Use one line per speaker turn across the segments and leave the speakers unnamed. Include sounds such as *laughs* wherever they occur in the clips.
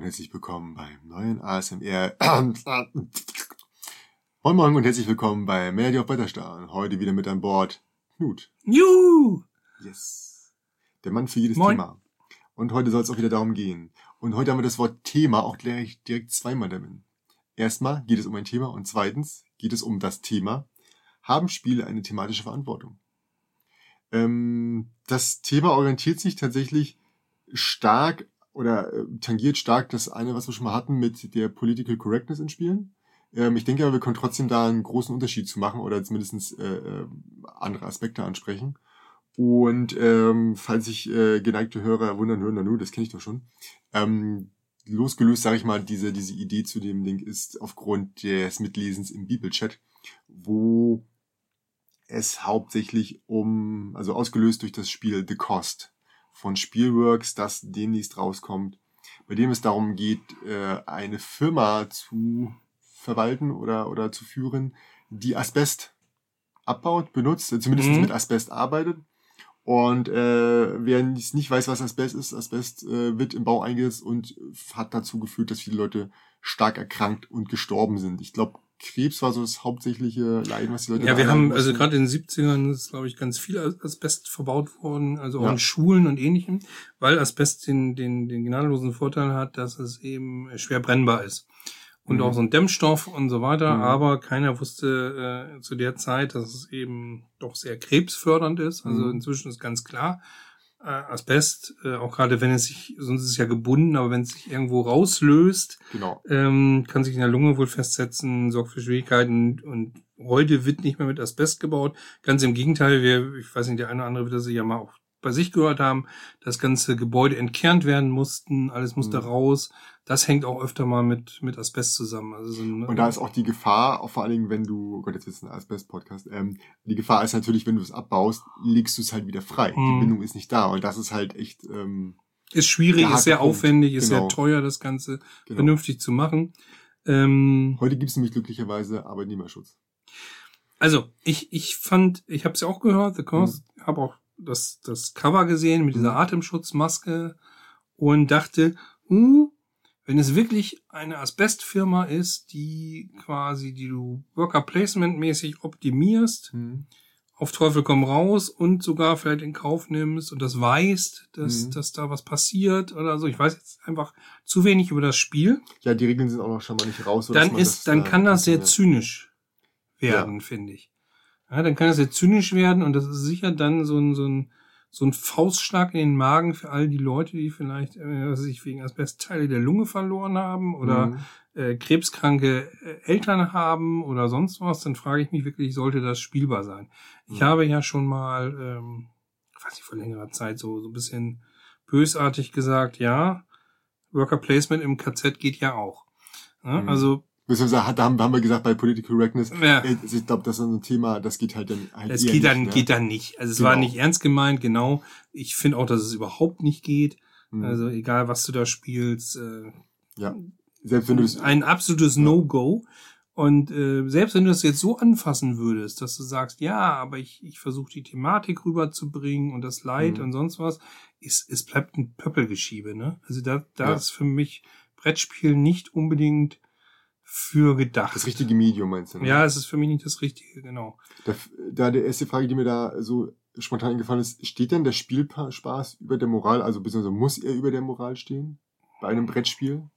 Und herzlich willkommen beim neuen ASMR. *clears throat* moin Moin und herzlich willkommen bei Melody auf Wetterstar. Heute wieder mit an Bord Knut.
Juhu!
Yes. Der Mann für jedes
Moin.
Thema. Und heute soll es auch wieder darum gehen. Und heute haben wir das Wort Thema auch gleich direkt zweimal damit. Erstmal geht es um ein Thema und zweitens geht es um das Thema. Haben Spiele eine thematische Verantwortung? Ähm, das Thema orientiert sich tatsächlich stark oder äh, tangiert stark das eine, was wir schon mal hatten mit der Political Correctness in Spielen. Ähm, ich denke aber, wir können trotzdem da einen großen Unterschied zu machen oder zumindest äh, äh, andere Aspekte ansprechen. Und ähm, falls sich äh, geneigte Hörer wundern, hören, na nu, das kenne ich doch schon. Ähm, losgelöst, sage ich mal, diese, diese Idee zu dem Ding ist aufgrund des Mitlesens im Bibelchat, wo es hauptsächlich um, also ausgelöst durch das Spiel The Cost von Spielworks, das demnächst rauskommt, bei dem es darum geht, äh, eine Firma zu verwalten oder, oder zu führen, die Asbest abbaut, benutzt, zumindest
Mhm.
mit Asbest arbeitet. Und äh, wer nicht nicht weiß, was Asbest ist, Asbest äh, wird im Bau eingesetzt und hat dazu geführt, dass viele Leute stark erkrankt und gestorben sind. Ich glaube, Krebs war so das hauptsächliche Leiden, was die Leute
Ja, wir haben, also
mussten.
gerade in den 70ern ist, glaube ich, ganz viel Asbest verbaut worden, also auch
Ja.
in Schulen und ähnlichem, weil Asbest den, den, den gnadenlosen Vorteil hat, dass es eben schwer brennbar ist. Und
Mhm.
auch so ein Dämmstoff und so weiter,
Mhm.
aber keiner wusste äh, zu der Zeit, dass es eben doch sehr krebsfördernd ist. Also
Mhm.
inzwischen ist ganz klar, äh, Asbest, äh, auch gerade wenn es sich, sonst ist es ja gebunden, aber wenn es sich irgendwo rauslöst,
Genau.
ähm, kann sich in der Lunge wohl festsetzen, sorgt für Schwierigkeiten und heute wird nicht mehr mit Asbest gebaut. Ganz im Gegenteil, wir, ich weiß nicht, der eine oder andere wird das ja mal auch bei sich gehört haben, das ganze Gebäude entkernt werden mussten, alles musste
Mhm.
raus. Das hängt auch öfter mal mit, mit Asbest zusammen. Also so ein,
Und da ist auch die Gefahr, auch vor allen Dingen, wenn du, oh Gott, jetzt ist ein Asbest-Podcast, ähm, die Gefahr ist natürlich, wenn du es abbaust, legst du es halt wieder frei.
Mhm.
Die Bindung ist nicht da und das ist halt echt, ähm,
ist schwierig, ist sehr
Punkt.
aufwendig, ist
Genau.
sehr teuer, das Ganze
genau.
vernünftig zu machen. Ähm,
Heute gibt es nämlich glücklicherweise Arbeitnehmerschutz.
Also, ich, ich fand, ich habe es ja auch gehört, The Cost, habe auch das, das Cover gesehen mit dieser
Mhm.
Atemschutzmaske und dachte, hm, wenn es wirklich eine Asbestfirma ist, die quasi, die du Worker Placement mäßig optimierst,
Mhm.
auf Teufel komm raus und sogar vielleicht in Kauf nimmst und das weißt, dass,
Mhm.
dass da was passiert oder so. Ich weiß jetzt einfach zu wenig über das Spiel.
Ja, die Regeln sind auch noch schon mal nicht raus.
Dann ist,
das,
dann
äh,
kann das sehr
ja.
zynisch werden, finde ich. Ja, dann kann das sehr zynisch werden und das ist sicher dann so ein, so ein, so ein Faustschlag in den Magen für all die Leute, die vielleicht, äh, was weiß ich wegen Asbest Teile der Lunge verloren haben oder
Mhm.
äh, krebskranke äh, Eltern haben oder sonst was, dann frage ich mich wirklich, sollte das spielbar sein? Ich
Mhm.
habe ja schon mal, ähm, ich weiß nicht, vor längerer Zeit so, so ein bisschen bösartig gesagt, ja, Worker Placement im KZ geht ja auch. Ja,
Mhm.
Also,
Beziehungsweise hat- da haben, haben wir gesagt, bei Political Correctness,
ja,
äh, ich glaube, das ist ein Thema, das geht halt dann halt
es
eher
geht dann,
nicht, ne?
geht dann nicht. Also es
Genau.
war nicht ernst gemeint, genau. Ich finde auch, dass es überhaupt nicht geht.
Mhm.
Also egal, was du da spielst, äh,
ja. Selbst wenn du es,
ein absolutes
Ja.
No-Go. Und äh, selbst wenn du es jetzt so anfassen würdest, dass du sagst, ja, aber ich, ich versuche die Thematik rüberzubringen und das Leid
Mhm.
und sonst was, ist, es bleibt ein Pöppelgeschiebe, ne? Also da, da
Ja.
ist für mich Brettspiel nicht unbedingt für gedacht.
das richtige Medium meinst du? ne?
Ja, es ist für mich nicht das Richtige, genau.
Da, da der erste Frage, die mir da so spontan eingefallen ist, steht denn der Spielspaß über der Moral, also beziehungsweise muss er über der Moral stehen? Bei einem Brettspiel?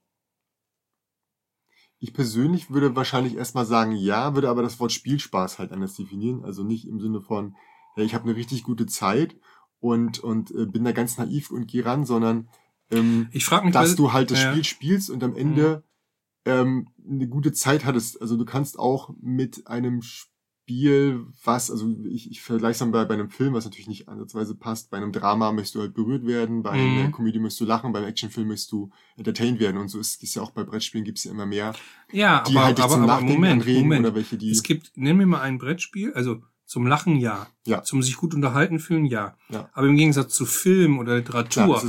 Ich persönlich würde wahrscheinlich erstmal sagen, ja, würde aber das Wort Spielspaß halt anders definieren. Also nicht im Sinne von, ja, ich habe eine richtig gute Zeit und, und äh, bin da ganz naiv und geh ran, sondern ähm,
Ich mich,
dass du halt das
ja.
Spiel spielst und am Ende ähm, eine gute Zeit hattest. Also du kannst auch mit einem Spiel, was, also ich, ich vergleiche es dann bei, bei einem Film, was natürlich nicht ansatzweise passt. Bei einem Drama möchtest du halt berührt werden, bei
Mhm.
einer Komödie möchtest du lachen, beim Actionfilm möchtest du entertained werden. Und so ist es ja auch bei Brettspielen gibt es ja immer mehr,
Ja,
die
aber,
halt
aber,
zum
aber Moment, Moment.
oder welche, die.
Es gibt, nenn mir mal ein Brettspiel, also zum Lachen ja.
Ja.
Zum sich gut unterhalten fühlen ja.
Ja.
Aber im Gegensatz zu Film oder Literatur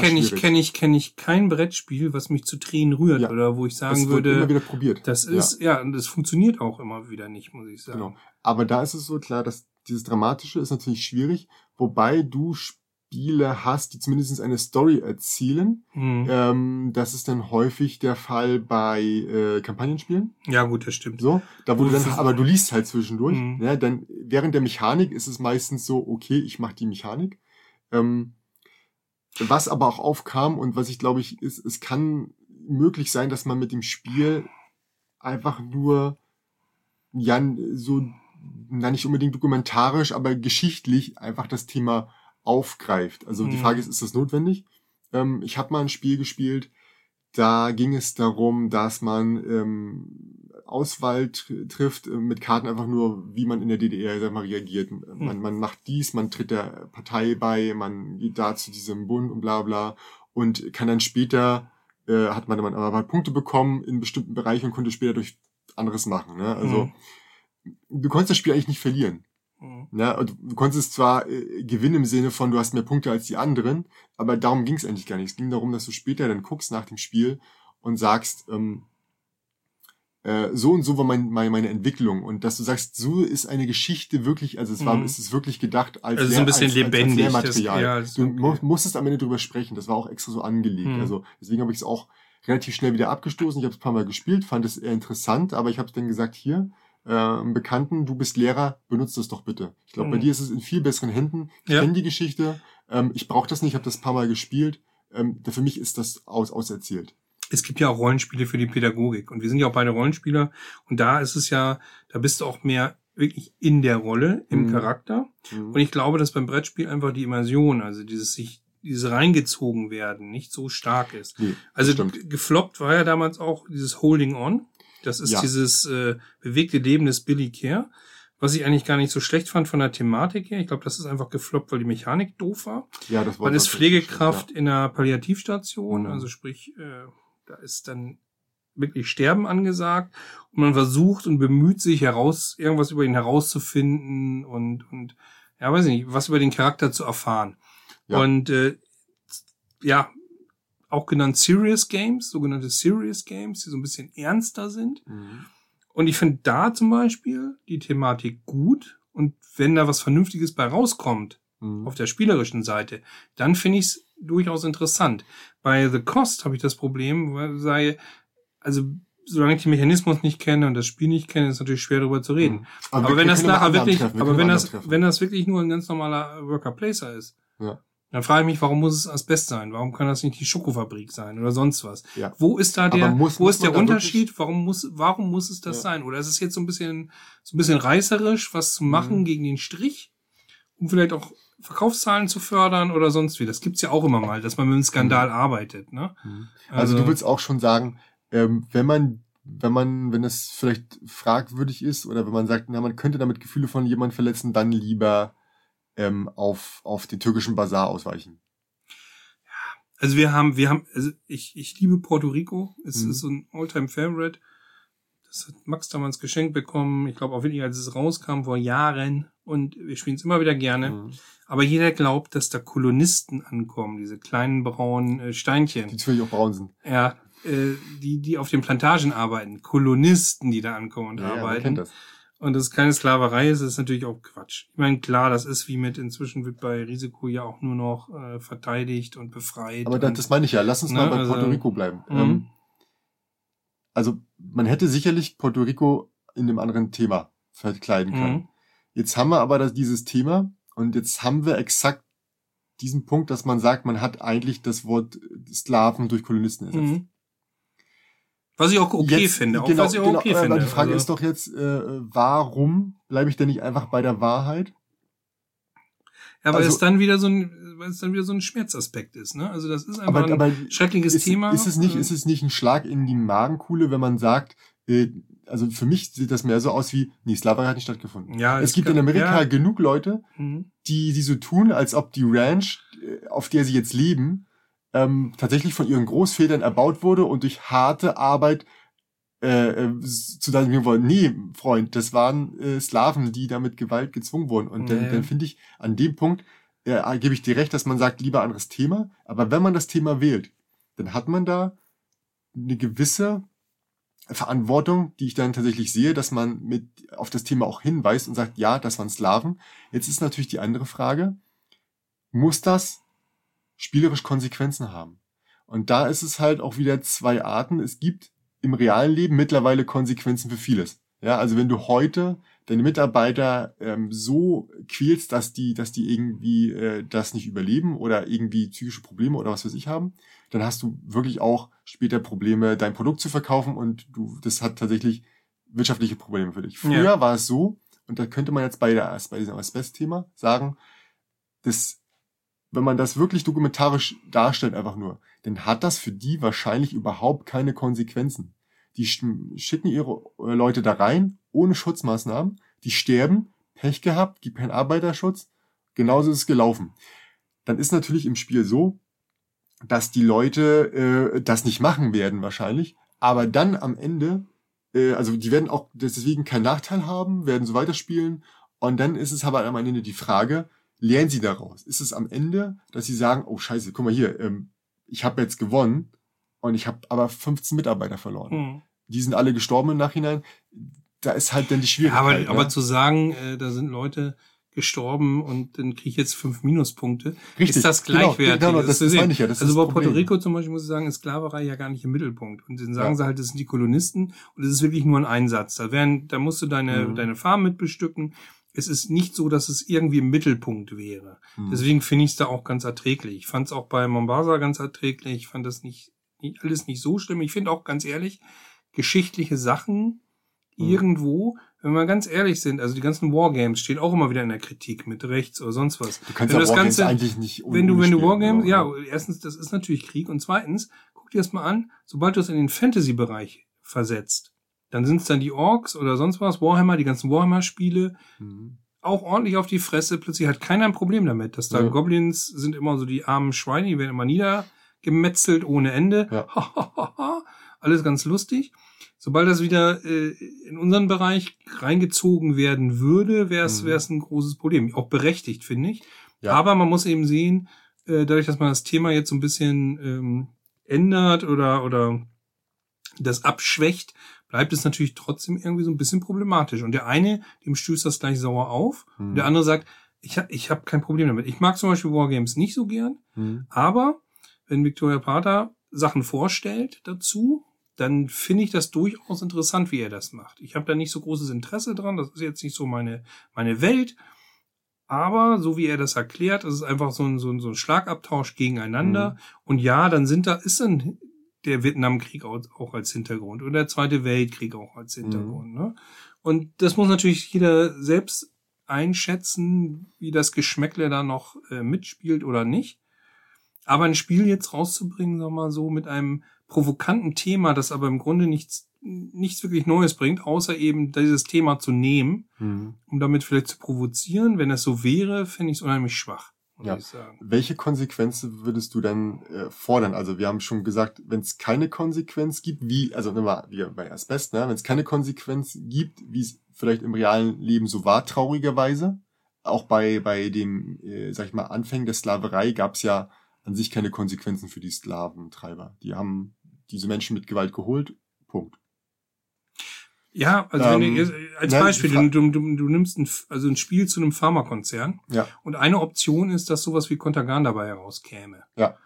kenne ich, kenne ich, kenne ich kein Brettspiel, was mich zu Tränen rührt
Ja.
oder wo ich sagen
das wird immer
würde,
wieder probiert.
das ist, ja, und das funktioniert auch immer wieder nicht, muss ich sagen.
Genau. Aber da ist es so klar, dass dieses Dramatische ist natürlich schwierig, wobei du Spiele hast, die zumindest eine Story erzielen.
Mhm.
Ähm, das ist dann häufig der Fall bei äh, Kampagnenspielen.
Ja, gut, das stimmt.
So, da wo du dann, aber du liest halt zwischendurch.
Mhm.
Ja, dann während der Mechanik ist es meistens so, okay, ich mache die Mechanik. Ähm, was aber auch aufkam und was ich glaube ich ist, es kann möglich sein, dass man mit dem Spiel einfach nur ja so na nicht unbedingt dokumentarisch, aber geschichtlich einfach das Thema aufgreift. Also die
Mhm.
Frage ist, ist das notwendig? Ähm, ich habe mal ein Spiel gespielt, da ging es darum, dass man ähm, Auswahl tr- trifft äh, mit Karten einfach nur, wie man in der DDR sag mal, reagiert. Man, man macht dies, man tritt der Partei bei, man geht da zu diesem Bund und bla bla und kann dann später, äh, hat man dann aber Punkte bekommen in bestimmten Bereichen und konnte später durch anderes machen. Ne? Also du konntest das Spiel eigentlich nicht verlieren.
Mhm.
Ja, und du konntest zwar äh, gewinnen im Sinne von, du hast mehr Punkte als die anderen, aber darum ging es eigentlich gar nicht. Es ging darum, dass du später dann guckst nach dem Spiel und sagst, ähm, äh, so und so war mein, mein, meine Entwicklung und dass du sagst, so ist eine Geschichte wirklich, also es war,
Mhm.
es ist wirklich gedacht als,
Also so ein
Lehr-
bisschen
als,
lebendig,
Als, als Lehrmaterial.
ja, das ist
du
okay.
mu musstest am Ende drüber sprechen, das war auch extra so angelegt.
Mhm.
Also deswegen habe ich es auch relativ schnell wieder abgestoßen. Ich habe es ein paar Mal gespielt, fand es eher interessant, aber ich habe dann gesagt, hier, äh, Bekannten, du bist Lehrer, benutzt das doch bitte. Ich glaube, bei
Mhm.
dir ist es in viel besseren Händen. Ich
Ja.
kenne die Geschichte, ähm, ich brauche das nicht, ich habe das ein paar Mal gespielt. Ähm, für mich ist das aus, auserzählt.
es gibt ja auch Rollenspiele für die Pädagogik und wir sind ja auch beide Rollenspieler und da ist es ja, da bist du auch mehr wirklich in der Rolle, im
Mhm.
Charakter
Mhm.
und ich glaube, dass beim Brettspiel einfach die Immersion, also dieses sich dieses reingezogen werden, nicht so stark ist.
Nee,
Also
stimmt.
gefloppt war ja damals auch dieses Holding On. Das ist
Ja.
dieses äh, bewegte Leben des Billy Care, was ich eigentlich gar nicht so schlecht fand von der Thematik her. Ich glaube, das ist einfach gefloppt, weil die Mechanik doof war.
Ja, das war
Man ist Pflegekraft in einer Palliativstation,
Mhm.
also sprich, äh, da ist dann wirklich Sterben angesagt und man versucht und bemüht sich heraus, irgendwas über ihn herauszufinden und, und ja, weiß ich nicht, was über den Charakter zu erfahren.
Ja.
Und äh, ja, auch genannt Serious Games, sogenannte Serious Games, die so ein bisschen ernster sind.
Mhm.
Und ich finde da zum Beispiel die Thematik gut. Und wenn da was Vernünftiges bei rauskommt,
Mhm.
auf der spielerischen Seite, dann finde ich es durchaus interessant. Bei The Cost habe ich das Problem, weil sei, also solange ich den Mechanismus nicht kenne und das Spiel nicht kenne, ist es natürlich schwer darüber zu reden.
Mhm.
Aber,
wir-
wenn
wir
das nachher wirklich,
wir
aber wenn das,
treffen.
wenn das wirklich nur ein ganz normaler Worker Placer ist,
Ja.
Dann frage ich mich, warum muss es Asbest sein? Warum kann das nicht die Schokofabrik sein oder sonst was?
Ja.
Wo ist da der,
muss-
wo ist der Unterschied? Warum muss, warum muss es das
Ja.
sein? Oder ist es jetzt so ein bisschen, so ein bisschen reißerisch, was zu machen
Mhm.
gegen den Strich? Um vielleicht auch Verkaufszahlen zu fördern oder sonst wie. Das gibt's ja auch immer mal, dass man mit einem Skandal arbeitet, ne?
Mhm. Also, du willst auch schon sagen, ähm, wenn man, wenn man, wenn es vielleicht fragwürdig ist oder wenn man sagt, na, man könnte damit Gefühle von jemandem verletzen, dann lieber ähm, auf, auf den türkischen Bazar ausweichen.
Also wir haben, wir haben, also ich, ich liebe Puerto Rico. Es
Mhm.
ist so ein Alltime Favorite. Das hat Max damals geschenkt bekommen. Ich glaube auch wirklich, als es rauskam vor Jahren. Und wir spielen es immer wieder gerne.
Mhm.
Aber jeder glaubt, dass da Kolonisten ankommen, diese kleinen braunen äh, Steinchen.
Die zufällig auch braun sind.
Ja, äh, die, die auf den Plantagen arbeiten. Kolonisten, die da ankommen und
Ja, ja,
arbeiten.
das.
Und das keine Sklaverei ist, ist natürlich auch Quatsch. Ich meine, klar, das ist wie mit, inzwischen wird bei Risiko ja auch nur noch äh, verteidigt und befreit.
Aber das,
und,
das meine ich ja. Lass uns
Ne,
mal bei
also-
Puerto Rico bleiben.
Mhm.
Ähm, also man hätte sicherlich Puerto Rico in einem anderen Thema verkleiden können.
Mhm.
Jetzt haben wir aber das, dieses Thema und jetzt haben wir exakt diesen Punkt, dass man sagt, man hat eigentlich das Wort Sklaven durch Kolonisten ersetzt.
Mhm. Was ich auch okay
Jetzt-
finde. Auch
genau,
was ich auch
genau,
okay
aber
finde.
Die Frage
also,
ist doch jetzt, äh, warum bleibe ich denn nicht einfach bei der Wahrheit?
ja, weil
also-
es dann wieder so ein, weil es dann wieder so ein Schmerzaspekt ist, ne? Also das ist einfach
Aber,
ein
aber
schreckliches
ist,
Thema.
ist es nicht,
Äh,
ist es nicht ein Schlag in die Magenkuhle, wenn man sagt, äh, also für mich sieht das mehr so aus wie, nee, Sklaverei hat nicht stattgefunden.
ja,
Es gibt in Amerika
Ja,
genug Leute,
mhm.
die, die so tun, als ob die Ranch, äh, auf der sie jetzt leben, ähm, tatsächlich von ihren Großvätern erbaut wurde und durch harte Arbeit äh, äh, zu sagen wollen, nee, Freund, das waren äh, Sklaven, die da mit Gewalt gezwungen wurden. Und dann,
Nee.
dann finde ich, an dem Punkt äh, gebe ich dir recht, dass man sagt, lieber anderes Thema. Aber wenn man das Thema wählt, dann hat man da eine gewisse Verantwortung, die ich dann tatsächlich sehe, dass man mit auf das Thema auch hinweist und sagt, ja, das waren Sklaven. Jetzt ist natürlich die andere Frage, muss das spielerisch Konsequenzen haben. Und da ist es halt auch wieder zwei Arten. Es gibt im realen Leben mittlerweile Konsequenzen für vieles. Ja, also wenn du heute deine Mitarbeiter ähm, so quälst, dass die, dass die irgendwie äh, das nicht überleben oder irgendwie psychische Probleme oder was weiß ich haben, dann hast du wirklich auch später Probleme, dein Produkt zu verkaufen und du, das hat tatsächlich wirtschaftliche Probleme für dich. Früher ja. war es so, und da könnte man jetzt bei, der, bei diesem Asbest-Thema sagen, dass wenn man das wirklich dokumentarisch darstellt, einfach nur, dann hat das für die wahrscheinlich überhaupt keine Konsequenzen. Die schicken ihre äh, Leute da rein, ohne Schutzmaßnahmen, die sterben, Pech gehabt, gibt keinen Arbeiterschutz, genauso ist es gelaufen. Dann ist natürlich im Spiel so, dass die Leute äh, das nicht machen werden wahrscheinlich, aber dann am Ende, äh, also die werden auch deswegen keinen Nachteil haben, werden so weiterspielen und dann ist es aber am Ende die Frage, lernen sie daraus? Ist es am Ende, dass sie sagen, oh scheiße, guck mal hier, ähm, ich habe jetzt gewonnen und ich habe aber 15 Mitarbeiter verloren. Mhm. Die sind alle gestorben im Nachhinein. Da ist halt dann die Schwierigkeit.
Ja, aber, ne? aber zu sagen, äh, da sind Leute gestorben und dann kriege ich jetzt fünf Minuspunkte. Richtig, ist das gleichwertig? Genau, genau, das, das meine ich ja. Das also bei Puerto Rico zum Beispiel muss ich sagen, ist Sklaverei ja gar nicht im Mittelpunkt. Und dann sagen ja. sie halt, das sind die Kolonisten und es ist wirklich nur ein Einsatz. Da werden, da musst du deine, mhm. deine Farm mit bestücken. Es ist nicht so, dass es irgendwie im Mittelpunkt wäre. Mhm. Deswegen finde ich es da auch ganz erträglich. Ich fand es auch bei Mombasa ganz erträglich. Ich fand das nicht, nicht alles nicht so schlimm. Ich finde auch ganz ehrlich, geschichtliche Sachen mhm. irgendwo, wenn wir ganz ehrlich sind, also die ganzen Wargames stehen auch immer wieder in der Kritik mit rechts oder sonst was.
Du kannst ja das Wargames Ganze, eigentlich nicht
Wenn du, wenn du Wargames, ja, erstens, das ist natürlich Krieg und zweitens, guck dir das mal an, sobald du es in den Fantasy-Bereich versetzt, dann sind es dann die Orks oder sonst was, Warhammer, die ganzen Warhammer-Spiele, mhm. auch ordentlich auf die Fresse. Plötzlich hat keiner ein Problem damit, dass da ja. Goblins sind immer so die armen Schweine, die werden immer niedergemetzelt ohne Ende. Ja. *laughs* Alles ganz lustig. Sobald das wieder äh, in unseren Bereich reingezogen werden würde, wäre es mhm. ein großes Problem. Auch berechtigt, finde ich. Ja. Aber man muss eben sehen, äh, dadurch, dass man das Thema jetzt so ein bisschen ähm, ändert oder, oder das abschwächt, bleibt es natürlich trotzdem irgendwie so ein bisschen problematisch. Und der eine, dem stößt das gleich sauer auf. Mhm. Und der andere sagt, ich, hab, ich habe kein Problem damit. Ich mag zum Beispiel Wargames nicht so gern, mhm. aber wenn Victoria Pater Sachen vorstellt dazu, dann finde ich das durchaus interessant, wie er das macht. Ich habe da nicht so großes Interesse dran, das ist jetzt nicht so meine, meine Welt. Aber so wie er das erklärt, ist es einfach so ein, so ein, so ein Schlagabtausch gegeneinander. Mhm. Und ja, dann sind da, ist dann der Vietnamkrieg auch, als Hintergrund und der Zweite Weltkrieg auch als Hintergrund. Mhm. Ne? Und das muss natürlich jeder selbst einschätzen, wie das Geschmäckle da noch äh, mitspielt oder nicht. Aber ein Spiel jetzt rauszubringen, sag mal so, mit einem provokanten Thema, das aber im Grunde nichts, nichts wirklich Neues bringt, außer eben dieses Thema zu nehmen, mhm. um damit vielleicht zu provozieren. Wenn es so wäre, finde ich es unheimlich schwach.
Ja. Welche Konsequenzen würdest du dann äh, fordern? Also wir haben schon gesagt, wenn es keine Konsequenz gibt, wie, also nehmen wir wie bei Asbest, ne? wenn es keine Konsequenz gibt, wie es vielleicht im realen Leben so war, traurigerweise, auch bei, bei dem, äh, sag ich mal, Anfängen der Sklaverei gab es ja an sich keine Konsequenzen für die Sklaventreiber. Die haben diese Menschen mit Gewalt geholt. Punkt.
Ja, also ähm, wenn du, als ne, Beispiel, du, du, du, du nimmst ein, also ein Spiel zu einem Pharmakonzern
ja.
und eine Option ist, dass sowas wie Kontergan dabei herauskäme.
Ja.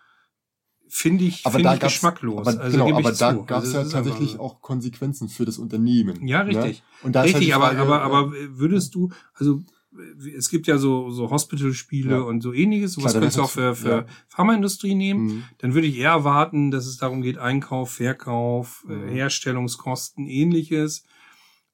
Finde ich, aber find da ich geschmacklos.
Aber, also, genau, aber da gab es also, ja tatsächlich auch Konsequenzen für das Unternehmen.
Ja, richtig.
Ne? Und da
richtig, halt Frage, aber, aber, aber würdest du, also es gibt ja so, so Hospital-Spiele ja. und so ähnliches, sowas könntest du auch für, für ja. Pharmaindustrie nehmen. Mhm. Dann würde ich eher erwarten, dass es darum geht, Einkauf, Verkauf, äh, mhm. Herstellungskosten, ähnliches.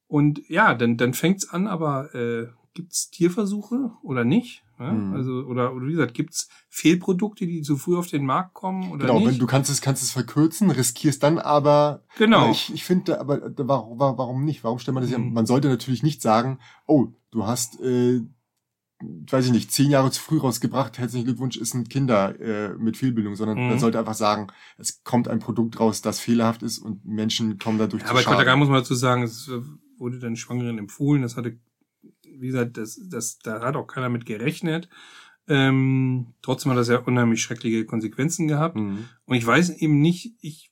Und ja, dann, dann fängt's an, aber äh, gibt's Tierversuche oder nicht? Ja? Mhm. Also, oder, oder wie gesagt, gibt's Fehlprodukte, die zu früh auf den Markt kommen oder
genau,
nicht?
Genau, wenn du kannst es, kannst es verkürzen, riskierst dann aber.
Genau.
Ich, ich finde, aber warum, warum nicht? Warum stellt man das mhm. ja? Man sollte natürlich nicht sagen, oh, du hast, äh, weiß ich nicht, zehn Jahre zu früh rausgebracht, herzlichen Glückwunsch, ist ein Kinder äh, mit Fehlbildung, sondern mhm. man sollte einfach sagen, es kommt ein Produkt raus, das fehlerhaft ist und Menschen kommen dadurch
ja, zu Aber Schaden. Aber muss man dazu sagen, es wurde dann Schwangeren empfohlen, das hatte, wie gesagt, das, das, da hat auch keiner mit gerechnet. Ähm, trotzdem hat das ja unheimlich schreckliche Konsequenzen gehabt. Mhm. Und ich weiß eben nicht, ich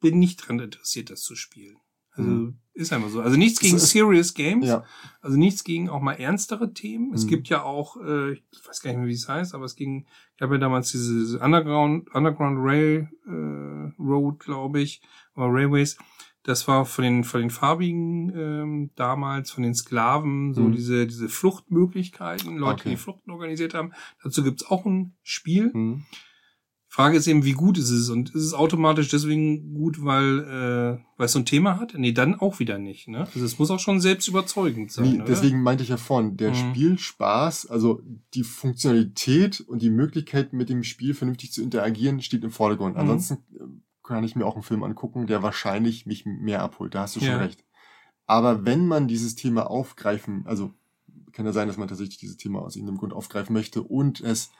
bin nicht dran interessiert, das zu spielen. Also mhm. Ist einfach so. Also nichts gegen Serious Games.
Ja.
Also nichts gegen auch mal ernstere Themen. Es
Mhm.
gibt ja auch, äh, ich weiß gar nicht mehr, wie es heißt, aber es ging, ich habe ja damals diese Underground, Underground Rail äh, Road, glaube ich, oder Railways. Das war von den von den Farbigen ähm, damals, von den Sklaven, so
Mhm.
diese diese Fluchtmöglichkeiten, Leute,
Okay.
die Fluchten organisiert haben. Dazu gibt's auch ein Spiel.
Hm.
Frage ist eben, wie gut ist es? Und ist es automatisch deswegen gut, weil, äh, weil es so ein Thema hat? Nee, dann auch wieder nicht. Ne? Also es muss auch schon selbst überzeugend sein.
Nee, deswegen meinte ich ja vorhin, der
Mhm.
Spielspaß, also die Funktionalität und die Möglichkeit, mit dem Spiel vernünftig zu interagieren, steht im Vordergrund.
Mhm.
Ansonsten äh, kann ich mir auch einen Film angucken, der wahrscheinlich mich mehr abholt. Da hast du schon
Ja.
recht. Aber wenn man dieses Thema aufgreifen, also kann ja sein, dass man tatsächlich dieses Thema aus irgendeinem Grund aufgreifen möchte und es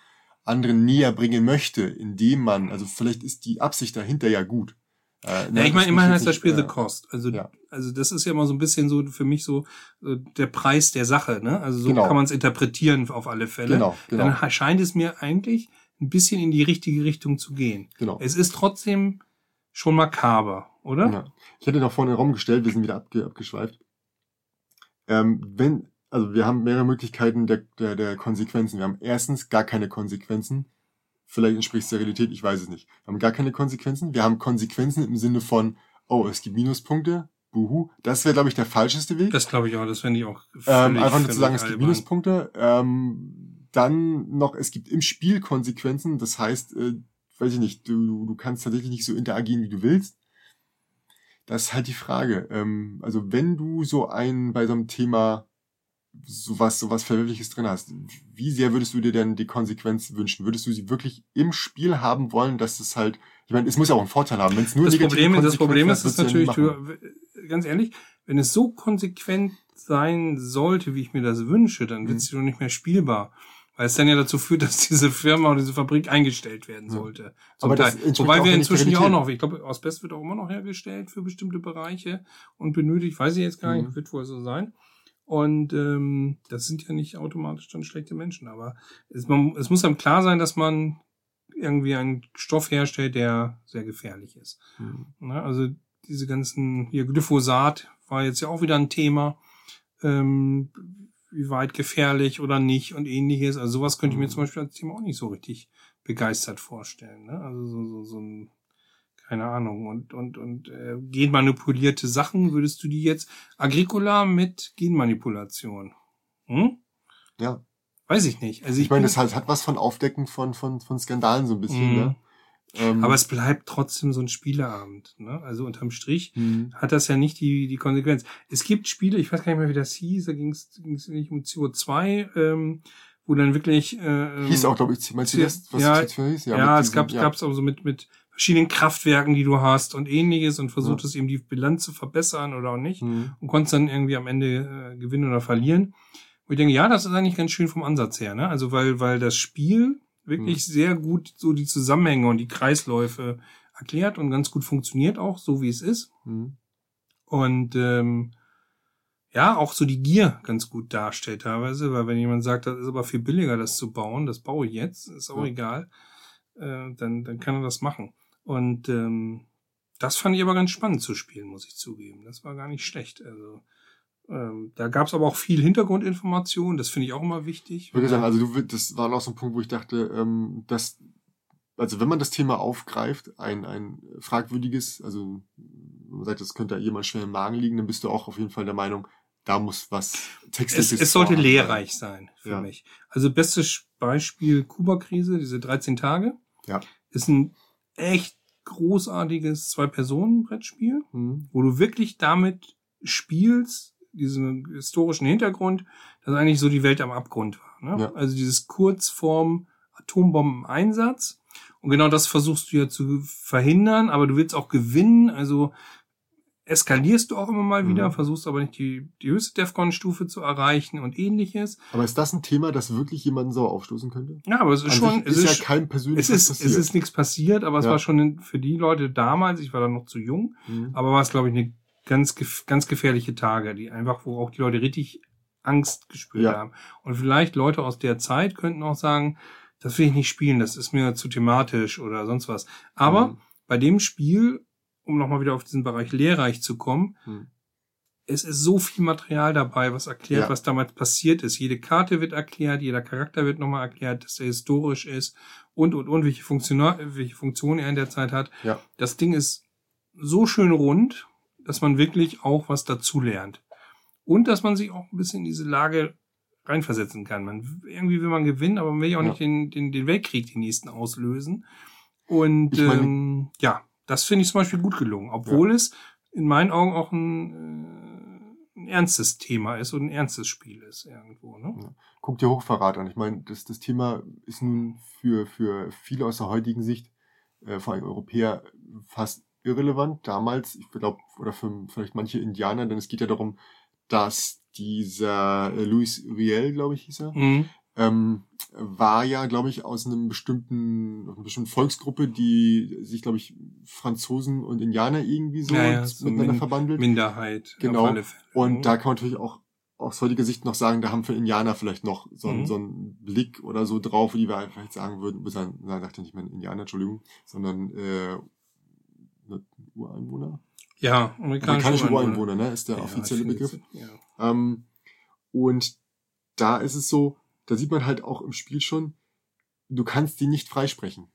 anderen näher bringen möchte, indem man, also vielleicht ist die Absicht dahinter ja gut. Äh, ne,
Ja, ich meine, immerhin heißt das Spiel
wirklich,
The Cost. Also,
ja.
also das ist ja immer so ein bisschen so für mich so äh, der Preis der Sache. Ne? Also so
Genau.
kann man es interpretieren auf alle Fälle.
Genau, genau,
Dann scheint es mir eigentlich ein bisschen in die richtige Richtung zu gehen.
genau.
Es ist trotzdem schon makaber, oder?
Ja. Ich hätte noch vorne den Raum gestellt, wir sind wieder abge abgeschweift. Ähm, wenn, also wir haben mehrere Möglichkeiten der, der, der Konsequenzen. Wir haben erstens gar keine Konsequenzen. Vielleicht entspricht es der Realität, ich weiß es nicht. Wir haben gar keine Konsequenzen. Wir haben Konsequenzen im Sinne von, oh, es gibt Minuspunkte, buhu. Das wäre, glaube ich, der falscheste Weg.
Das glaube ich auch. Das finde ich auch
ähm,
völlig,
einfach nur zu sagen, es gibt
albern.
Minuspunkte. Ähm, dann noch, es gibt im Spiel Konsequenzen. Das heißt, äh, weiß ich nicht, du, du kannst tatsächlich nicht so interagieren, wie du willst. Das ist halt die Frage. Ähm, also wenn du so ein bei so einem Thema sowas, sowas Verwerfliches drin hast, wie sehr würdest du dir denn die Konsequenz wünschen? Würdest du sie wirklich im Spiel haben wollen, dass es halt, ich meine, es muss ja auch einen Vorteil haben. Wenn es nur
das Problem, das Problem ist, ist natürlich, du, ganz ehrlich, wenn es so konsequent sein sollte, wie ich mir das wünsche, dann wird
Mhm.
sie doch nicht mehr spielbar. Weil es dann ja dazu führt, *laughs* dass diese Firma oder diese Fabrik eingestellt werden sollte. Zum
Aber das
Teil. Wobei wir inzwischen ja auch noch, ich glaube, Asbest wird auch immer noch hergestellt für bestimmte Bereiche und benötigt, weiß ich jetzt gar nicht,
Mhm.
wird wohl so sein. Und ähm, das sind ja nicht automatisch dann schlechte Menschen, aber es, man, es muss einem klar sein, dass man irgendwie einen Stoff herstellt, der sehr gefährlich ist.
Mhm.
Ne? Also diese ganzen, hier Glyphosat war jetzt ja auch wieder ein Thema, ähm, wie weit gefährlich oder nicht und ähnliches. Also sowas könnte ich mir zum Beispiel als Thema auch nicht so richtig begeistert vorstellen. Ne? Also so, so, so ein, keine Ahnung, und, und, und äh, genmanipulierte Sachen, würdest du die jetzt Agricola mit Genmanipulation? Hm?
Ja.
Weiß ich nicht. Also
Ich meine,
bin-
das hat, hat was von Aufdecken von, von, von Skandalen so ein bisschen,
Mhm.
ne? Ähm,
aber es bleibt trotzdem so ein Spieleabend. Ne? Also unterm Strich
Mhm.
hat das ja nicht die, die Konsequenz. Es gibt Spiele, ich weiß gar nicht mehr, wie das hieß, da ging es nicht um CO2, ähm, wo dann wirklich... Äh,
Hieß auch, glaube ich, meinst du
ja,
das, was
ja,
das hieß?
Ja,
mit
es gab es gab's auch so mit, mit verschiedenen Kraftwerken, die du hast und ähnliches und versucht
Ja.
eben die Bilanz zu verbessern oder auch nicht
Mhm.
und konntest dann irgendwie am Ende äh, gewinnen oder verlieren. Wo ich denke, ja, das ist eigentlich ganz schön vom Ansatz her, ne? Also weil, weil das Spiel wirklich sehr gut so die Zusammenhänge und die Kreisläufe erklärt und ganz gut funktioniert auch, so wie es ist.
Mhm.
Und ähm, ja, auch so die Gier ganz gut darstellt teilweise, weil wenn jemand sagt, das ist aber viel billiger, das zu bauen, das baue ich jetzt, ist auch
Ja.
egal, äh, dann, dann kann er das machen. Und ähm, das fand ich aber ganz spannend zu spielen, muss ich zugeben. Das war gar nicht schlecht. Also ähm, da gab es aber auch viel Hintergrundinformation, das finde ich auch immer wichtig.
Ich würde sagen, also du, das war noch so ein Punkt, wo ich dachte, ähm, dass, also wenn man das Thema aufgreift, ein, ein fragwürdiges, also wenn man sagt, das könnte jemand schwer im Magen liegen, dann bist du auch auf jeden Fall der Meinung, da muss was
es,
Textliches
es sollte
vorhanden sein.
lehrreich sein für
Ja.
mich. Also bestes Beispiel Kuba-Krise, diese 13 Tage,
Ja.
ist ein echt großartiges Zwei-Personen-Brettspiel,
Mhm.
wo du wirklich damit spielst, diesen historischen Hintergrund, dass eigentlich so die Welt am Abgrund war. Ne?
Ja.
Also dieses Kurzform Atombombeneinsatz. Und genau das versuchst du ja zu verhindern, aber du willst auch gewinnen. Also eskalierst du auch immer mal wieder,
Mhm.
versuchst aber nicht die, die höchste DEFCON-Stufe zu erreichen und ähnliches.
Aber ist das ein Thema, das wirklich jemanden sauer aufstoßen könnte?
Ja, aber es ist
An
schon, es
ist,
ist,
ja kein
es
persönliches
ist, es ist nichts passiert, aber es
Ja.
war schon für die Leute damals, ich war da noch zu jung,
Mhm.
aber war es, glaube ich, eine ganz, ganz gefährliche Tage, die einfach, wo auch die Leute richtig Angst gespürt
Ja.
haben. Und vielleicht Leute aus der Zeit könnten auch sagen, das will ich nicht spielen, das ist mir zu thematisch oder sonst was. Aber
Mhm.
bei dem Spiel, um nochmal wieder auf diesen Bereich lehrreich zu kommen,
Mhm.
es ist so viel Material dabei, was erklärt,
Ja.
was damals passiert ist. Jede Karte wird erklärt, jeder Charakter wird nochmal erklärt, dass er historisch ist und, und, und, welche Funktion, welche Funktion er in der Zeit hat.
Ja.
Das Ding ist so schön rund, dass man wirklich auch was dazu lernt. Und dass man sich auch ein bisschen in diese Lage reinversetzen kann. Man, irgendwie will man gewinnen, aber man will ja auch
Ja.
nicht den, den, den Weltkrieg, den nächsten auslösen. Und
meine-
ähm, ja, das finde ich zum Beispiel gut gelungen, obwohl es in meinen Augen auch ein, äh, ein ernstes Thema ist und ein ernstes Spiel ist irgendwo. Ne?
Guck dir Hochverrat an. Ich meine, das, das Thema ist nun für, für viele aus der heutigen Sicht, äh, vor allem Europäer, fast irrelevant. Damals, ich glaube, oder für vielleicht manche Indianer, denn es geht ja darum, dass dieser äh, Louis Riel, glaube ich, hieß er,
Mhm.
ähm, war ja, glaube ich, aus einem bestimmten, einer bestimmten Volksgruppe, die sich, glaube ich, Franzosen und Indianer irgendwie so
Ja, ja, so
miteinander
min-
verbandelt.
Minderheit.
Genau.
Auf alle Fälle.
Und
Mhm.
da kann man natürlich auch aus heutiger Sicht noch sagen, da haben für Indianer vielleicht noch so, einen
Mhm.
so einen Blick oder so drauf, wie wir vielleicht sagen würden, sagen, na, sagt ja nicht mehr Indianer, Entschuldigung, sondern äh, ne, Ureinwohner?
ja, amerikanische,
Amerikanische
Ureinwohner.
Ureinwohner, ne, ist der
Ja,
offizielle Begriff.
Ja.
Ähm, und da ist es so, da sieht man halt auch im Spiel schon, du kannst die nicht freisprechen.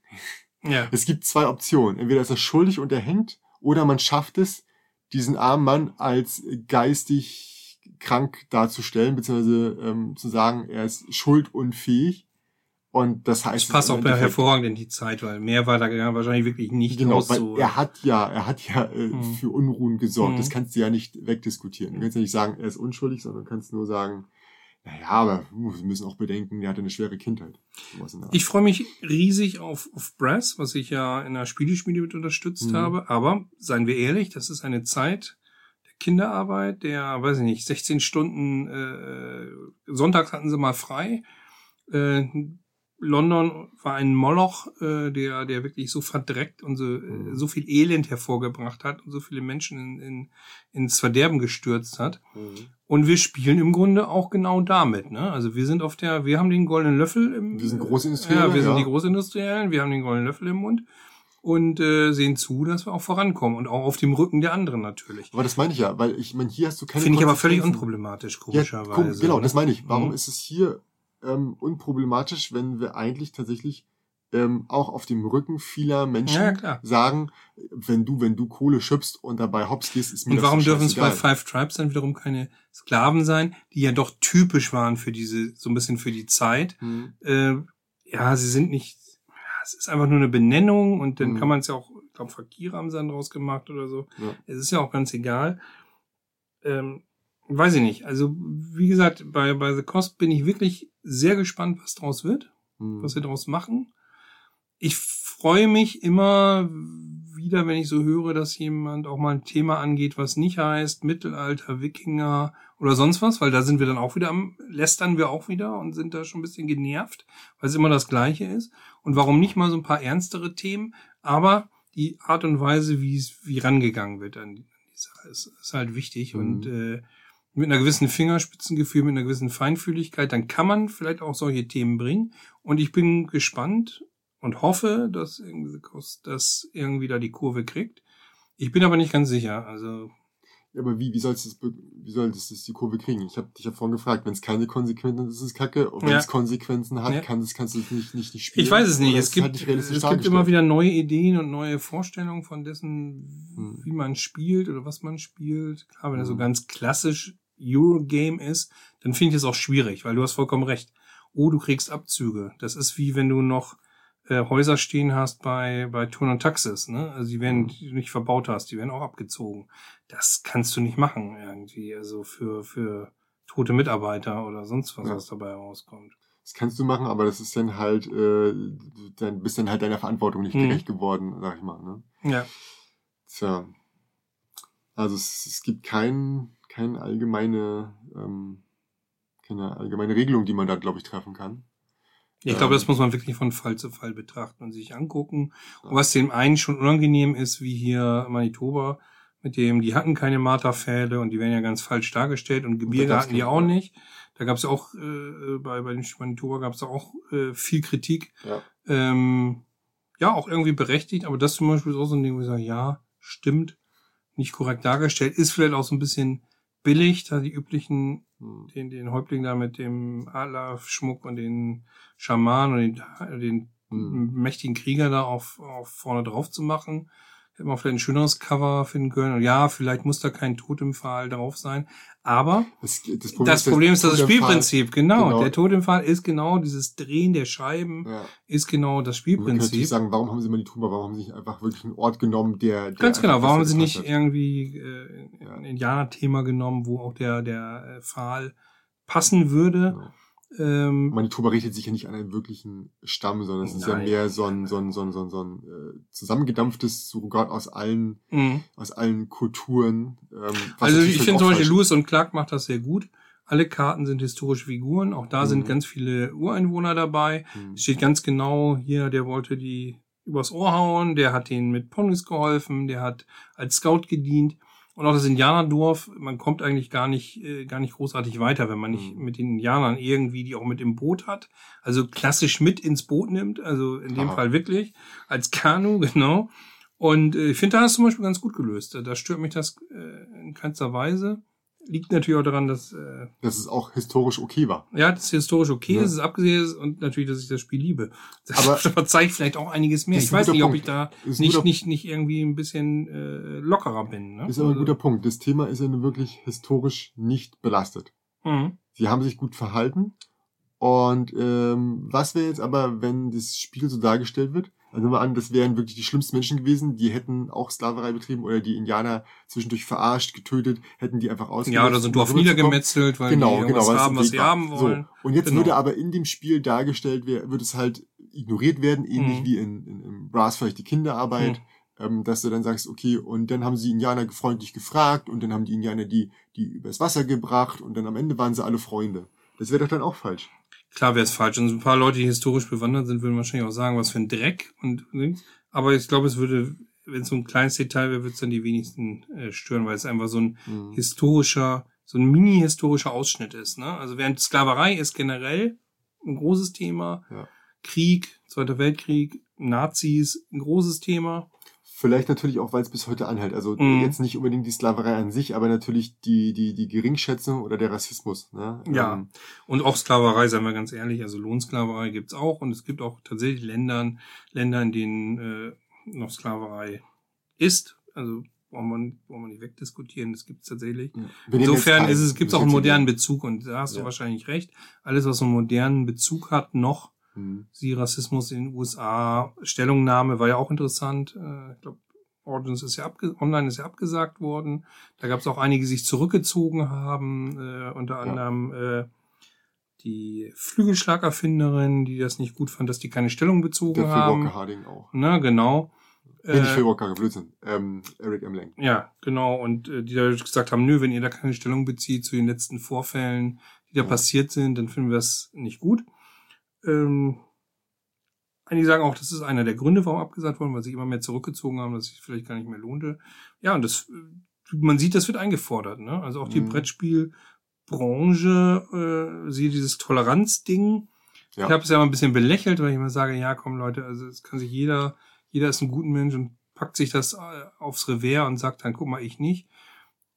ja.
Es gibt zwei Optionen. Entweder ist er schuldig und er hängt, oder man schafft es, diesen armen Mann als geistig krank darzustellen, beziehungsweise ähm, zu sagen, er ist schuldunfähig. Und das heißt,
Das passt auch hervorragend in die Zeit, weil mehr war da wahrscheinlich wirklich nicht
Genau, weil er hat ja, er hat ja äh,
Mhm.
für Unruhen gesorgt.
Mhm.
Das kannst du ja nicht wegdiskutieren. Du kannst ja nicht sagen, er ist unschuldig, sondern du kannst nur sagen, naja, aber uh, wir müssen auch bedenken, er hatte eine schwere Kindheit.
Ich freue mich riesig auf, auf Brass, was ich ja in der Spieleschmiede mit unterstützt
Mhm.
habe. Aber seien wir ehrlich, das ist eine Zeit der Kinderarbeit, der, weiß ich nicht, 16 Stunden, äh, sonntags hatten sie mal frei. Äh, London war ein Moloch, äh, der, der wirklich so verdreckt und so, äh,
Mhm.
so viel Elend hervorgebracht hat und so viele Menschen in, in, ins Verderben gestürzt hat.
Mhm.
Und wir spielen im Grunde auch genau damit. Ne? Also wir sind auf der, wir haben den goldenen Löffel im
Wir sind Großindustrielle,
Ja, wir sind
ja.
die Großindustriellen, wir haben den goldenen Löffel im Mund und äh, sehen zu, dass wir auch vorankommen und auch auf dem Rücken der anderen natürlich.
Aber das meine ich ja, weil ich meine, hier hast du keine
Finde ich aber völlig unproblematisch,
Ja,
komischerweise.
guck, genau,
ne?
das meine ich. Warum
Mhm.
ist es hier ähm, unproblematisch, wenn wir eigentlich tatsächlich ähm, auch auf dem Rücken vieler Menschen
Ja,
sagen, wenn du, wenn du Kohle schöpfst und dabei hops gehst, ist mir
Und warum dürfen es bei. Five Tribes dann wiederum keine Sklaven sein, die ja doch typisch waren für diese, so ein bisschen für die Zeit?
Hm.
Äh, ja, sie sind nicht, es ist einfach nur eine Benennung und dann
Mhm.
kann man es ja auch, ich glaube, Fakir haben sie dann draus gemacht oder so.
Ja.
Es ist ja auch ganz egal. Ähm, weiß ich nicht. Also, wie gesagt, bei, bei The Cost bin ich wirklich sehr gespannt, was draus wird,
Hm.
was wir draus machen. Ich freue mich immer wieder, wenn ich so höre, dass jemand auch mal ein Thema angeht, was nicht heißt Mittelalter, Wikinger oder sonst was, weil da sind wir dann auch wieder am, lästern wir auch wieder und sind da schon ein bisschen genervt, weil es immer das Gleiche ist. Und warum nicht mal so ein paar ernstere Themen, aber die Art und Weise, wie es, wie rangegangen wird an die Sache, ist, ist halt wichtig
Mhm.
und äh, mit einer gewissen Fingerspitzengefühl, mit einer gewissen Feinfühligkeit, dann kann man vielleicht auch solche Themen bringen. Und ich bin gespannt und hoffe, dass irgendwie Kost das irgendwie da die Kurve kriegt. Ich bin aber nicht ganz sicher. Also
Ja, aber wie, wie sollst du das, wie soll das, das die Kurve kriegen? Ich habe dich ja vorhin gefragt, wenn es keine Konsequenzen hat, ist es kacke. Und wenn
Ja.
es Konsequenzen hat,
Ja.
kann es, kannst du es nicht, nicht, nicht spielen.
ich weiß es nicht. Es gibt,
halt nicht
es gibt immer wieder neue Ideen und neue Vorstellungen von dessen,
Hm.
wie man spielt oder was man spielt. Klar, wenn das so
Hm.
ganz klassisch Eurogame ist, dann finde ich es auch schwierig, weil du hast vollkommen recht. Oh, du kriegst Abzüge. Das ist wie wenn du noch äh, Häuser stehen hast bei, bei Turn und Taxis, ne? Also die werden,
Mhm.
die du nicht verbaut hast, die werden auch abgezogen. Das kannst du nicht machen irgendwie, also für, für tote Mitarbeiter oder sonst was,
Ja.
was dabei rauskommt.
Das kannst du machen, aber das ist dann halt, äh, dann bist dann halt deiner Verantwortung nicht
Mhm.
gerecht geworden, sag ich mal. Ne?
Ja.
Tja. Also es, es gibt kein, kein allgemeine, ähm, keine allgemeine Regelung, die man da, glaube ich, treffen kann.
Ich
Ähm,
glaube, das muss man wirklich von Fall zu Fall betrachten und sich angucken. Und was dem einen schon unangenehm ist, wie hier Manitoba, mit dem, die hatten keine Marterpfähle und die werden ja ganz falsch dargestellt und Gebirge hatten die
keine,
auch nicht. Da gab es auch, äh, bei, bei den Manitoba gab es auch äh, viel Kritik.
Ja.
Ähm, ja, auch irgendwie berechtigt, aber das zum Beispiel ist auch so ein Ding, wo ich sage, ja, stimmt, nicht korrekt dargestellt, ist vielleicht auch so ein bisschen billig, da die üblichen,
Hm.
den, den Häuptling da mit dem Adlerschmuck und den Schaman und den, den
Hm.
mächtigen Krieger da auf, auf vorne drauf zu machen. Hätte man vielleicht ein schöneres Cover finden können. Und ja, vielleicht muss da kein Totempfahl drauf sein. Aber
Das, das
das Problem ist das
Totempfahl-
Spielprinzip. Genau.
Genau.
Der Totempfahl ist genau dieses Drehen der Scheiben,
Ja.
ist genau das
Man könnte
Spielprinzip.
natürlich sagen, warum haben sie mal die Trümmer, warum haben sie nicht einfach wirklich einen Ort genommen, der, der
Ganz genau. Warum haben sie nicht
hat?
irgendwie äh, ein Indianer-Thema genommen, wo auch der, der äh, Pfahl passen würde?
Ja.
Ähm,
Manitoba richtet sich ja nicht an einen wirklichen Stamm, sondern es ist ja mehr so ein, so ein, so ein, so ein, so ein äh, zusammengedampftes Surrogat aus allen,
mh.
aus allen Kulturen. Ähm,
Also ich finde zum Beispiel Lewis und Clark macht das sehr gut. Alle Karten sind historische Figuren. Auch da
Mhm.
sind ganz viele Ureinwohner dabei.
Hm.
Es steht ganz genau hier, der wollte die übers Ohr hauen, der hat denen mit Ponys geholfen, der hat als Scout gedient. Und auch das Indianerdorf, man kommt eigentlich gar nicht, äh, gar nicht großartig weiter, wenn man nicht
Mhm.
mit den Indianern irgendwie die auch mit im Boot hat. Also klassisch mit ins Boot nimmt, also in dem
Aha.
Fall wirklich, als Kanu, *laughs* genau. Und äh, ich finde, da ist zum Beispiel ganz gut gelöst. Da stört mich das äh, in keinster Weise. Liegt natürlich auch daran, dass äh,
Dass es auch historisch okay war.
ja, das ist historisch okay,
Ja.
es ist abgesehen ist und natürlich, dass ich das Spiel liebe. Das
Aber- *laughs*
verzeiht vielleicht auch einiges mehr. Ich weiß nicht, ob
Punkt.
ich da nicht, nicht, nicht irgendwie ein bisschen äh, lockerer bin. Ne?
Ist aber ein
Also,
guter Punkt. Das Thema ist ja nun wirklich historisch nicht belastet.
Mhm.
Sie haben sich gut verhalten. Und ähm, was wäre jetzt aber, wenn das Spiel so dargestellt wird? Also nehmen wir an, das wären wirklich die schlimmsten Menschen gewesen, die hätten auch Sklaverei betrieben oder die Indianer zwischendurch verarscht, getötet, hätten die einfach ausgenutzt.
Ja, oder
um
Dorf niedergemetzelt, weil
genau,
die
genau,
haben, was sie haben wollen.
So. Und jetzt
Genau.
würde aber in dem Spiel dargestellt werden, wird es halt ignoriert werden, ähnlich
Mhm.
wie in, in, in Brass vielleicht die Kinderarbeit, ähm, dass du dann sagst, okay, und dann haben sie Indianer freundlich gefragt und dann haben die Indianer die, die übers Wasser gebracht und dann am Ende waren sie alle Freunde. Das wäre doch dann auch falsch.
Klar wäre es falsch. Und ein paar Leute, die historisch bewandert sind, würden wahrscheinlich auch sagen, was für ein Dreck und Dings. Aber ich glaube, es würde, wenn es so ein kleines Detail wäre, würde es dann die wenigsten äh, stören, weil es einfach so ein
Mhm.
historischer, so ein mini-historischer Ausschnitt ist. Ne? Also während Sklaverei ist generell ein großes Thema,
Ja.
Krieg, Zweiter Weltkrieg, Nazis, ein großes Thema.
Vielleicht natürlich auch, weil es bis heute anhält. Also
Mhm.
jetzt nicht unbedingt die Sklaverei an sich, aber natürlich die, die, die Geringschätzung oder der Rassismus. Ne?
Ja.
Ähm,
Und auch Sklaverei, seien wir ganz ehrlich, also Lohnsklaverei gibt's auch und es gibt auch tatsächlich Ländern, Länder, in denen äh, noch Sklaverei ist. Also brauchen wir, brauchen wir nicht wegdiskutieren, das gibt's tatsächlich.
nehmen
Insofern ist es, gibt's auch einen modernen. Bezug und da hast du
Ja.
wahrscheinlich recht. Alles, was einen modernen Bezug hat, noch,
Mhm.
sie Rassismus in den USA, Stellungnahme war ja auch interessant. Äh, ich glaube, Origins ist ja abge online ist ja abgesagt worden. Da gab es auch einige, die sich zurückgezogen haben, äh, unter anderem äh, die Flügelschlagerfinderin, die das nicht gut fand, dass die keine Stellung bezogen
Der Phil
haben.
Walker Harding auch.
Na, genau.
Äh, nicht Phil
Äh,
Walker, Blödsinn. Ähm, Eric M. Lang.
ja, genau. Und äh, die da gesagt haben, nö, wenn ihr da keine Stellung bezieht zu den letzten Vorfällen, die da
Ja.
passiert sind, dann finden wir es nicht gut. Ähm, einige sagen auch, das ist einer der Gründe, warum abgesagt worden, weil sie immer mehr zurückgezogen haben, dass es sich vielleicht gar nicht mehr lohnte. Ja, und das, äh, man sieht, das wird eingefordert, ne? Also auch die
Mhm.
Brettspielbranche, äh, sieht dieses Toleranzding.
Ja.
Ich habe es ja mal ein bisschen belächelt, weil ich immer sage, ja, komm Leute, also es kann sich jeder, jeder ist ein guter Mensch und packt sich das äh, aufs Revers und sagt dann, guck mal, ich nicht.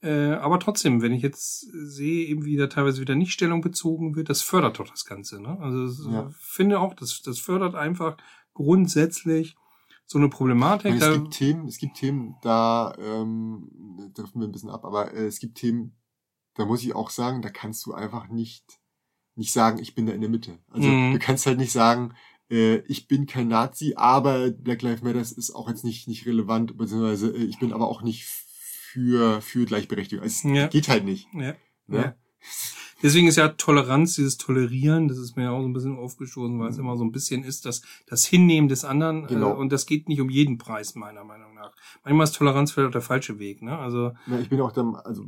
Äh, aber trotzdem, wenn ich jetzt sehe, eben wie da teilweise wieder nicht Stellung bezogen wird, das fördert doch das Ganze. Ne? Also
Ja.
finde auch, das, das fördert einfach grundsätzlich so eine Problematik.
Und es gibt Themen, es gibt Themen, da ähm, driften wir ein bisschen ab, aber äh, es gibt Themen, da muss ich auch sagen, da kannst du einfach nicht nicht sagen, ich bin da in der Mitte. Also
Mhm.
du kannst halt nicht sagen, äh, ich bin kein Nazi, aber Black Lives Matter ist auch jetzt nicht nicht relevant, beziehungsweise äh, ich bin aber auch nicht für für Gleichberechtigung. Es
Ja.
geht halt nicht.
ja,
Ne?
Ja. Deswegen ist ja Toleranz, dieses Tolerieren, das ist mir ja auch so ein bisschen aufgestoßen, weil es immer so ein bisschen ist, dass das Hinnehmen des anderen
Genau.
äh, und das geht nicht um jeden Preis, meiner Meinung nach. Manchmal ist Toleranz vielleicht auch der falsche Weg, ne? Also,
Ja, ich bin auch dann, also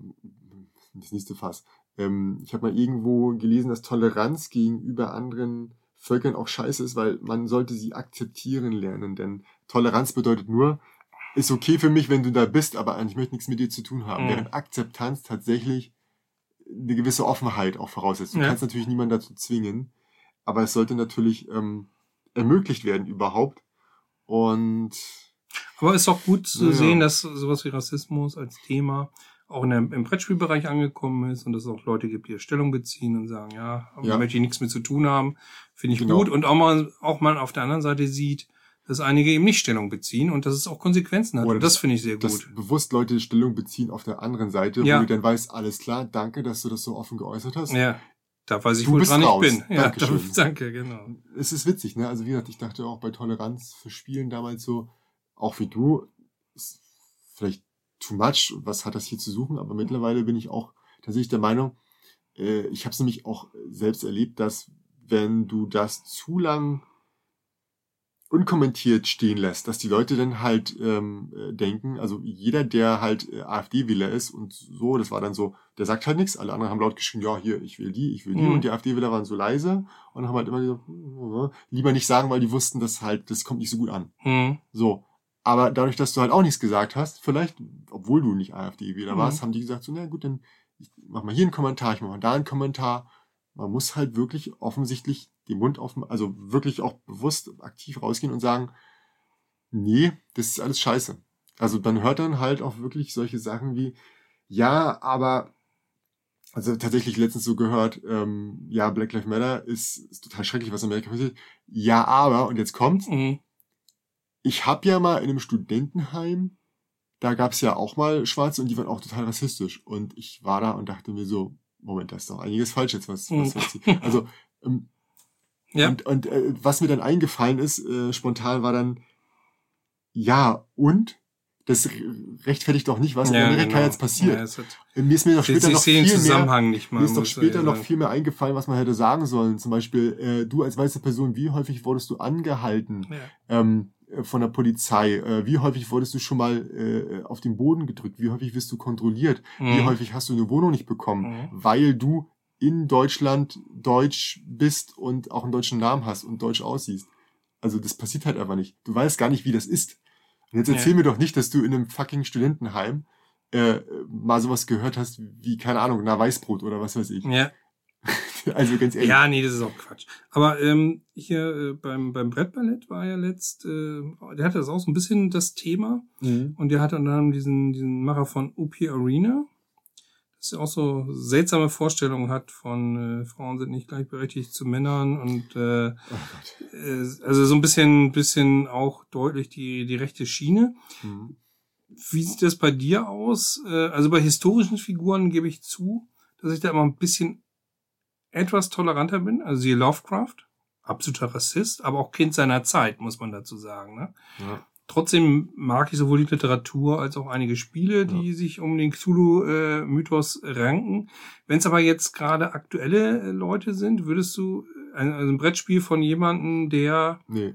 das nächste Fass. Ähm, ich habe mal irgendwo gelesen, dass Toleranz gegenüber anderen Völkern auch scheiße ist, weil man sollte sie akzeptieren lernen. Denn Toleranz bedeutet nur, ist okay für mich, wenn du da bist, aber ich möchte nichts mit dir zu tun haben.
Mhm.
Während Akzeptanz tatsächlich eine gewisse Offenheit auch voraussetzt. Du
Ja.
kannst natürlich niemanden dazu zwingen, aber es sollte natürlich ähm, ermöglicht werden überhaupt. Und
aber ist auch gut zu
Ja.
sehen, dass sowas wie Rassismus als Thema auch in der, im Brettspielbereich angekommen ist und dass es auch Leute gibt, die Stellung beziehen und sagen, ja,
Ja.
möchte ich nichts mit zu tun haben, finde ich
Genau.
gut. Und auch mal, auch mal auf der anderen Seite sieht, dass einige eben nicht Stellung beziehen und dass es auch Konsequenzen hat.
Oder
das finde ich sehr
Dass
gut.
bewusst Leute Stellung beziehen auf der anderen Seite,
Ja.
wo du dann weißt, alles klar, danke, dass du das so offen geäußert hast.
Ja, da weiß ich
Du
wohl dran
raus.
ich bin. Ja, *laughs*
Dankeschön.
danke, genau.
Es ist witzig, ne? Also wie gesagt, ich dachte auch bei Toleranz für Spielen damals so, auch wie du, ist vielleicht too much, was hat das hier zu suchen, aber mittlerweile bin ich auch tatsächlich der Meinung, äh, ich habe es nämlich auch selbst erlebt, dass wenn du das zu lang unkommentiert stehen lässt, dass die Leute dann halt ähm, äh, denken, also jeder, der halt äh, AfD-Wähler ist und so, das war dann so, der sagt halt nichts, alle anderen haben laut geschrien, ja, hier, ich will die, ich will die,
Mhm.
und die AfD-Wähler waren so leise und haben halt immer gesagt, "Hm, lieber nicht sagen, weil die wussten, dass halt, das kommt nicht so gut an.
Hm.
So. Aber dadurch, dass du halt auch nichts gesagt hast, vielleicht, obwohl du nicht AfD-Wähler
Mhm.
warst, haben die gesagt, so, na gut, dann ich mach mal hier einen Kommentar, ich mach mal da einen Kommentar. Man muss halt wirklich offensichtlich den Mund offen, also wirklich auch bewusst aktiv rausgehen und sagen, nee, das ist alles scheiße. Also dann hört dann halt auch wirklich solche Sachen wie, ja, aber, also tatsächlich letztens so gehört, ähm, ja, Black Lives Matter ist, ist total schrecklich, was in Amerika passiert. Ja, aber, und jetzt kommt's,
Hm.
ich habe ja mal in einem Studentenheim, da gab's ja auch mal Schwarze und die waren auch total rassistisch. Und ich war da und dachte mir so, Moment, da ist doch einiges falsch jetzt, was, was
Mhm.
jetzt hier. Also, ähm,
Ja.
und, und äh, was mir dann eingefallen ist, äh, spontan war dann, ja, und? Das rechtfertigt doch nicht, was in
Ja,
Amerika
genau.
jetzt passiert.
Ja, hat,
Äh, mir ist mir doch später noch viel mehr, mir ist doch später noch viel mehr eingefallen, was man hätte sagen sollen. Zum Beispiel, äh, du als weiße Person, wie häufig wurdest du angehalten?
Ja.
ähm, äh, von der Polizei? Äh, wie häufig wurdest du schon mal äh, auf den Boden gedrückt? Wie häufig wirst du kontrolliert? Wie
Mhm.
häufig hast du eine Wohnung nicht bekommen,
Mhm.
weil du in Deutschland deutsch bist und auch einen deutschen Namen hast und deutsch aussiehst? Also das passiert halt einfach nicht. Du weißt gar nicht, wie das ist. Und jetzt
Ja.
erzähl mir doch nicht, dass du in einem fucking Studentenheim äh, mal sowas gehört hast wie, keine Ahnung, na Weißbrot oder was weiß ich.
Ja. *laughs* *laughs*
Also ganz ehrlich.
ja, nee, das ist auch Quatsch. Aber ähm, hier äh, beim, beim Brettballett war ja letzt, äh, der hatte das auch so ein bisschen das Thema.
Mhm.
Und der hatte anderem diesen, diesen Macher von UP Arena, das ja auch so seltsame Vorstellungen hat von äh, Frauen sind nicht gleichberechtigt zu Männern und äh,
Oh
äh, also so ein bisschen, bisschen auch deutlich die, die rechte Schiene.
Mhm.
Wie sieht das bei dir aus? Äh, Also bei historischen Figuren gebe ich zu, dass ich da immer ein bisschen etwas toleranter bin. Also siehe Lovecraft, absoluter Rassist, aber auch Kind seiner Zeit, muss man dazu sagen. Ne?
Ja.
Trotzdem mag ich sowohl die Literatur als auch einige Spiele, die sich um den Cthulhu-Mythos ranken. Wenn es aber jetzt gerade aktuelle äh, Leute sind, würdest du äh, ein, also ein Brettspiel von jemandem, der
Nee.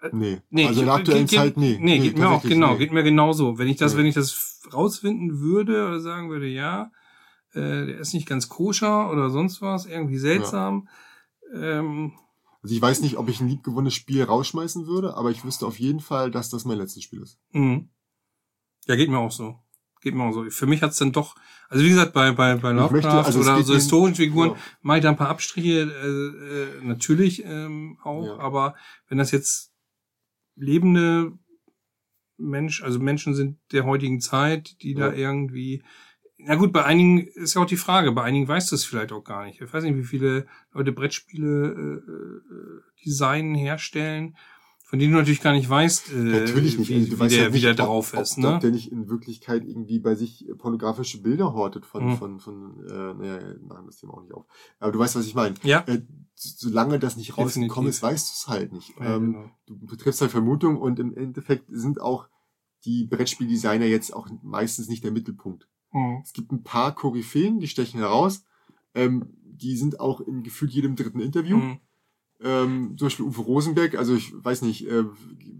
Äh,
Nee.
Nee,
also in der aktuellen
geht,
Zeit, nee.
Nee, geht mir auch, genau,
nee.
geht mir genauso. Wenn ich das,
Nee.
wenn ich das rausfinden würde oder sagen würde, ja, äh, der ist nicht ganz koscher oder sonst was, irgendwie seltsam. Ähm,
Also ich weiß nicht, ob ich ein liebgewonnenes Spiel rausschmeißen würde, aber ich wüsste auf jeden Fall, dass das mein letztes Spiel ist.
mh. Ja, geht mir auch so. Geht mir auch so. Für mich hat's dann doch, also wie gesagt, bei, bei, bei Lovecraft
möchte- also
oder so historischen Figuren
Ja.
mache ich da ein paar Abstriche, äh, äh, natürlich ähm, auch,
Ja.
aber wenn das jetzt lebende Mensch, also Menschen sind der heutigen Zeit, die da
Ja.
irgendwie, na gut, bei einigen ist ja auch die Frage, bei einigen weißt du es vielleicht auch gar nicht. Ich weiß nicht, wie viele Leute Brettspiele äh, äh, designen, herstellen, von denen du natürlich gar nicht weißt, äh,
Natürlich nicht.
wie,
Also du
wie,
weißt
der,
halt
wie
nicht,
der
ob-
drauf
ob,
ist.
Ob
Ne?
der nicht in Wirklichkeit irgendwie bei sich pornografische Bilder hortet von,
Mhm.
von, von, äh, naja, machen das Thema auch nicht auf. Aber du weißt, was ich meine.
Ja.
Äh, solange das nicht rausgekommen ist, weißt du es halt nicht.
Ja,
ähm,
genau.
Du betriffst halt Vermutung und im Endeffekt sind auch die Brettspieldesigner jetzt auch meistens nicht der Mittelpunkt.
Mhm.
Es gibt ein paar Koryphäen, die stechen heraus. Ähm, die sind auch in gefühlt jedem dritten Interview.
Mhm.
Ähm, zum Beispiel Uwe Rosenberg, also ich weiß nicht, äh,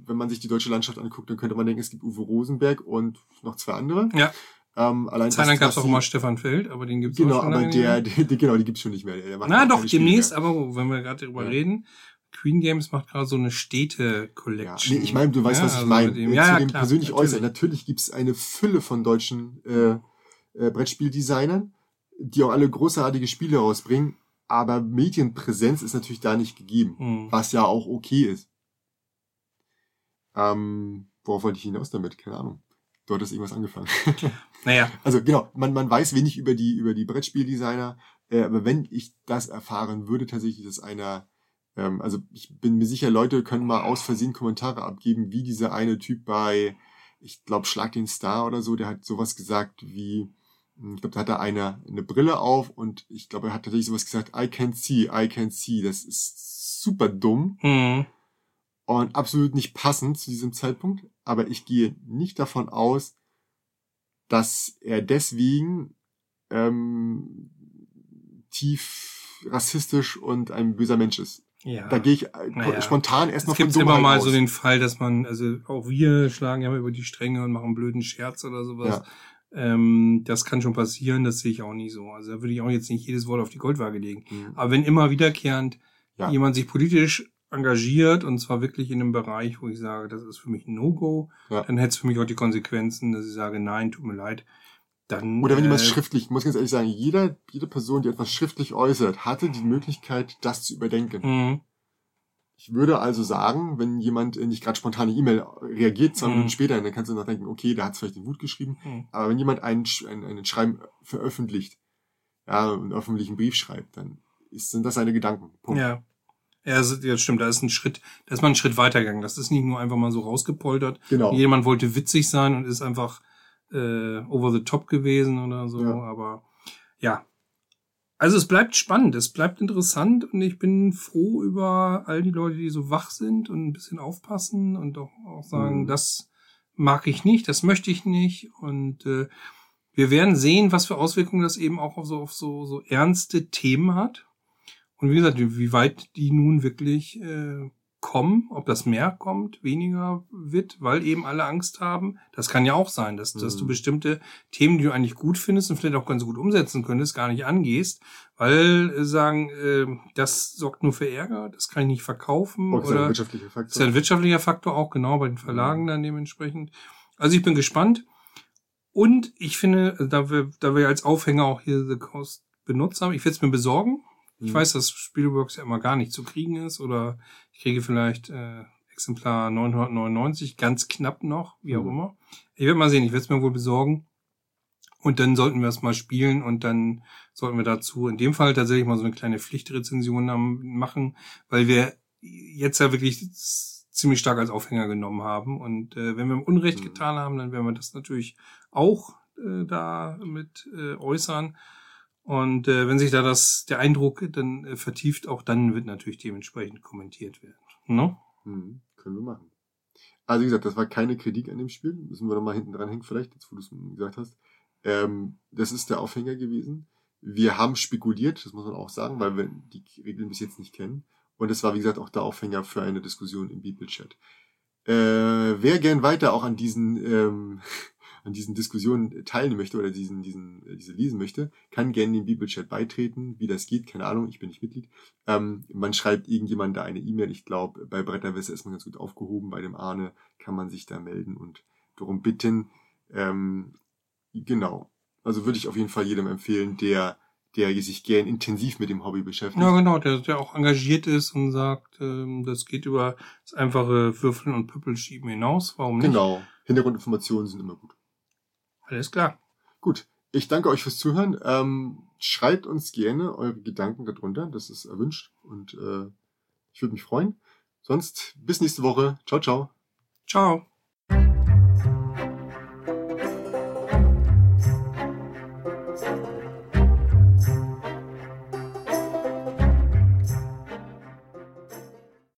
wenn man sich die deutsche Landschaft anguckt, dann könnte man denken, es gibt Uwe Rosenberg und noch zwei andere.
Ja.
Ähm, allein
Zeit lang gab es auch immer Stefan Feld, aber den gibt's
Genau,
auch schon
aber der,
nicht mehr.
der, genau, die gibt's schon nicht mehr. Der
Na doch, demnächst,
mehr.
aber wenn wir gerade darüber
Ja.
reden, Queen Games macht gerade so eine
Ja,
Städte-Collection.
nee, ich meine, du weißt,
Ja,
was ich
also
meine.
dem- Ja,
zu
ja,
dem
klar,
persönlich
natürlich.
äußern. Natürlich gibt's eine Fülle von deutschen äh, äh, Brettspieldesignern, die auch alle großartige Spiele rausbringen, aber Medienpräsenz ist natürlich da nicht gegeben,
Hm.
was ja auch okay ist. Ähm, worauf wollte ich hinaus damit? Keine Ahnung. dort ist irgendwas angefangen.
Naja, *laughs*
Also genau, man, man weiß wenig über die, über die Brettspieldesigner, äh, aber wenn ich das erfahren würde, tatsächlich, dass einer, ähm, also ich bin mir sicher, Leute können mal aus Versehen Kommentare abgeben, wie dieser eine Typ bei, ich glaube, Schlag den Star oder so, der hat sowas gesagt wie, ich glaube, da hat er eine, eine Brille auf und ich glaube, er hat tatsächlich sowas gesagt, I can't see, I can't see. Das ist super dumm
hm,
und absolut nicht passend zu diesem Zeitpunkt. Aber ich gehe nicht davon aus, dass er deswegen ähm, tief rassistisch und ein böser Mensch ist.
ja.
Da gehe ich äh,
Naja.
spontan
Es
erstmal von
gibt immer mal
aus.
so den Fall, dass man, also auch wir schlagen ja mal über die Stränge und machen einen blöden Scherz oder sowas. Ähm, das kann schon passieren, das sehe ich auch nicht so. Also da würde ich auch jetzt nicht jedes Wort auf die Goldwaage legen.
Mhm.
Aber wenn immer wiederkehrend
Ja.
jemand sich politisch engagiert und zwar wirklich in einem Bereich, wo ich sage, das ist für mich ein No-Go,
Ja.
dann hätte es für mich auch die Konsequenzen, dass ich sage, nein, tut mir leid. Dann,
Oder wenn jemand
äh,
schriftlich, ich muss ganz ehrlich sagen, jeder, jede Person, die etwas schriftlich äußert, hatte die Möglichkeit, das zu überdenken.
mh,
Ich würde also sagen, wenn jemand nicht gerade spontane E-Mail reagiert, zwei
Mhm.
Minuten später, dann kannst du noch denken, okay, da hat es vielleicht den Wut geschrieben.
mh.
Aber wenn jemand einen, einen, einen Schreiben veröffentlicht, ja, einen öffentlichen Brief schreibt, dann ist, sind das seine Gedanken. Punkt.
Ja. Ja, das, stimmt, da ist ein Schritt, da ist man einen Schritt weitergegangen. Das ist nicht nur einfach mal so rausgepoltert.
Genau.
Jemand wollte witzig sein und ist einfach äh, over the top gewesen oder so,
Ja.
aber ja. Also es bleibt spannend, es bleibt interessant und ich bin froh über all die Leute, die so wach sind und ein bisschen aufpassen und auch, auch sagen,
Mhm.
das mag ich nicht, das möchte ich nicht und äh, wir werden sehen, was für Auswirkungen das eben auch auf so, auf so, so ernste Themen hat. Und wie gesagt, wie weit die nun wirklich äh, kommen, ob das mehr kommt, weniger wird, weil eben alle Angst haben. Das kann ja auch sein, dass, dass du
Mhm.
bestimmte Themen, die du eigentlich gut findest und vielleicht auch ganz gut umsetzen könntest, gar nicht angehst, weil äh, sagen, äh, das sorgt nur für Ärger, das kann ich nicht verkaufen
Oh, das ist ein
oder
wirtschaftlicher
ist
Faktor.
ja ein wirtschaftlicher Faktor auch, genau, bei den Verlagen
Mhm.
dann dementsprechend. Also ich bin gespannt. Und ich finde, da wir, da wir als Aufhänger auch hier The Coast benutzt haben, ich werde es mir besorgen. Ich
Mhm.
weiß, dass Spielworks ja immer gar nicht zu kriegen ist oder ich kriege vielleicht äh, Exemplar 999, ganz knapp noch, wie auch
Mhm.
immer. Ich werde mal sehen, ich werde es mir wohl besorgen. Und dann sollten wir es mal spielen und dann sollten wir dazu in dem Fall tatsächlich mal so eine kleine Pflichtrezension haben- machen, weil wir jetzt ja wirklich ziemlich stark als Aufhänger genommen haben. Und äh, wenn wir im Unrecht
Mhm.
getan haben, dann werden wir das natürlich auch äh, da mit äh, äußern. Und äh, wenn sich da das der Eindruck dann äh, vertieft, auch dann wird natürlich dementsprechend kommentiert werden. Ne?
Mhm. Können wir machen. Also wie gesagt, das war keine Kritik an dem Spiel. Müssen wir noch mal hinten dran hängen vielleicht, jetzt wo du es gesagt hast. Ähm, das ist der Aufhänger gewesen. Wir haben spekuliert, das muss man auch sagen, weil wir die Regeln bis jetzt nicht kennen. Und es war, wie gesagt, auch der Aufhänger für eine Diskussion im Bibelchat. Äh, wer gern weiter auch an diesen, ähm, an diesen Diskussionen teilnehmen möchte oder diesen, diesen, äh, diese lesen möchte, kann gerne den Bibelchat beitreten. Wie das geht, keine Ahnung, ich bin nicht Mitglied. Ähm, man schreibt irgendjemand da eine E-Mail. Ich glaube, bei Bretterwässer ist man ganz gut aufgehoben. Bei dem Arne kann man sich da melden und darum bitten. Ähm, genau. Also würde ich auf jeden Fall jedem empfehlen, der, der sich gern intensiv mit dem Hobby beschäftigt.
Ja, genau, der, der auch engagiert ist und sagt, ähm, das geht über das einfache Würfeln und Püppelschieben hinaus. Warum nicht?
Genau. Hintergrundinformationen sind immer gut.
Alles klar.
Gut. Ich danke euch fürs Zuhören. Ähm, schreibt uns gerne eure Gedanken darunter. Das ist erwünscht und äh, ich würde mich freuen. Sonst bis nächste Woche. Ciao, ciao.
Ciao.